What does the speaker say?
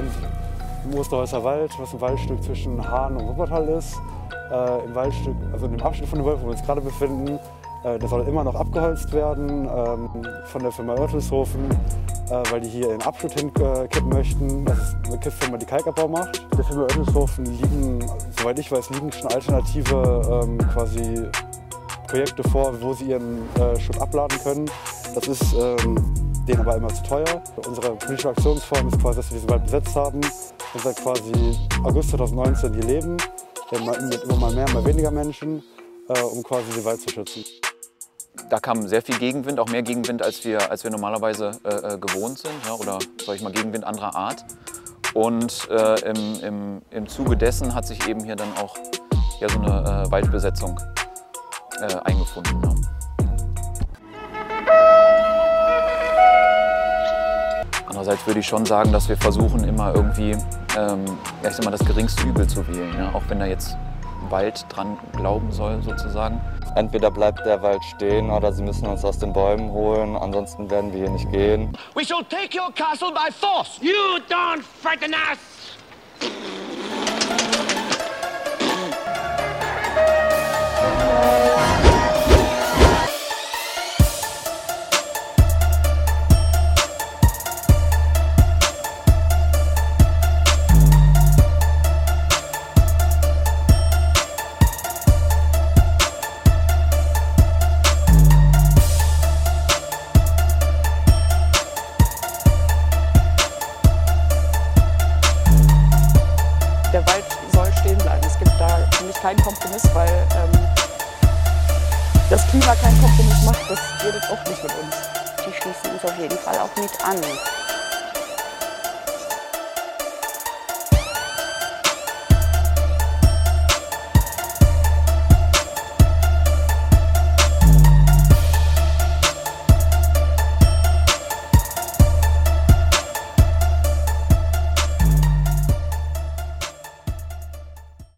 sind im Osterhäuser Wald, was ein Waldstück zwischen Hahn und Wuppertal ist. Äh, Im Waldstück, also in dem Abschnitt von dem Wald, wo wir uns gerade befinden, äh, der soll immer noch abgeholzt werden ähm, von der Firma Oertelshofen, äh, weil die hier ihren Abschnitt hinkippen möchten. Das ist eine Kiffirma, die Kalkabbau macht. Der Firma Oertelshofen liegen, soweit ich weiß, liegen schon alternative ähm, quasi Projekte vor, wo sie ihren äh, Schutt abladen können. Das ist ähm, denen aber immer zu teuer. Unsere politische Aktionsform ist quasi, dass wir diesen Wald besetzt haben und seit quasi August 2019 hier leben. Mit immer mal mehr, mal weniger Menschen, äh, um quasi den Wald zu schützen. Da kam sehr viel Gegenwind, auch mehr Gegenwind, als wir, als wir normalerweise äh, äh gewohnt sind, ja, oder sag ich mal Gegenwind anderer Art. Und äh, im, im, im Zuge dessen hat sich eben hier dann auch ja, so eine äh, Waldbesetzung äh, eingefunden. Ja. Andererseits würde ich schon sagen, dass wir versuchen, immer irgendwie ähm, ja, ich sag mal, das geringste Übel zu wählen, ja? auch wenn da jetzt Wald dran glauben soll, sozusagen. Entweder bleibt der Wald stehen oder sie müssen uns aus den Bäumen holen, ansonsten werden wir hier nicht gehen. We shall take your castle by force. You don't frighten us! Für mich keinen Kompromiss, weil ähm, das Klima keinen Kompromiss macht. Das redet auch nicht mit uns. Die schließen uns auf jeden Fall auch mit an.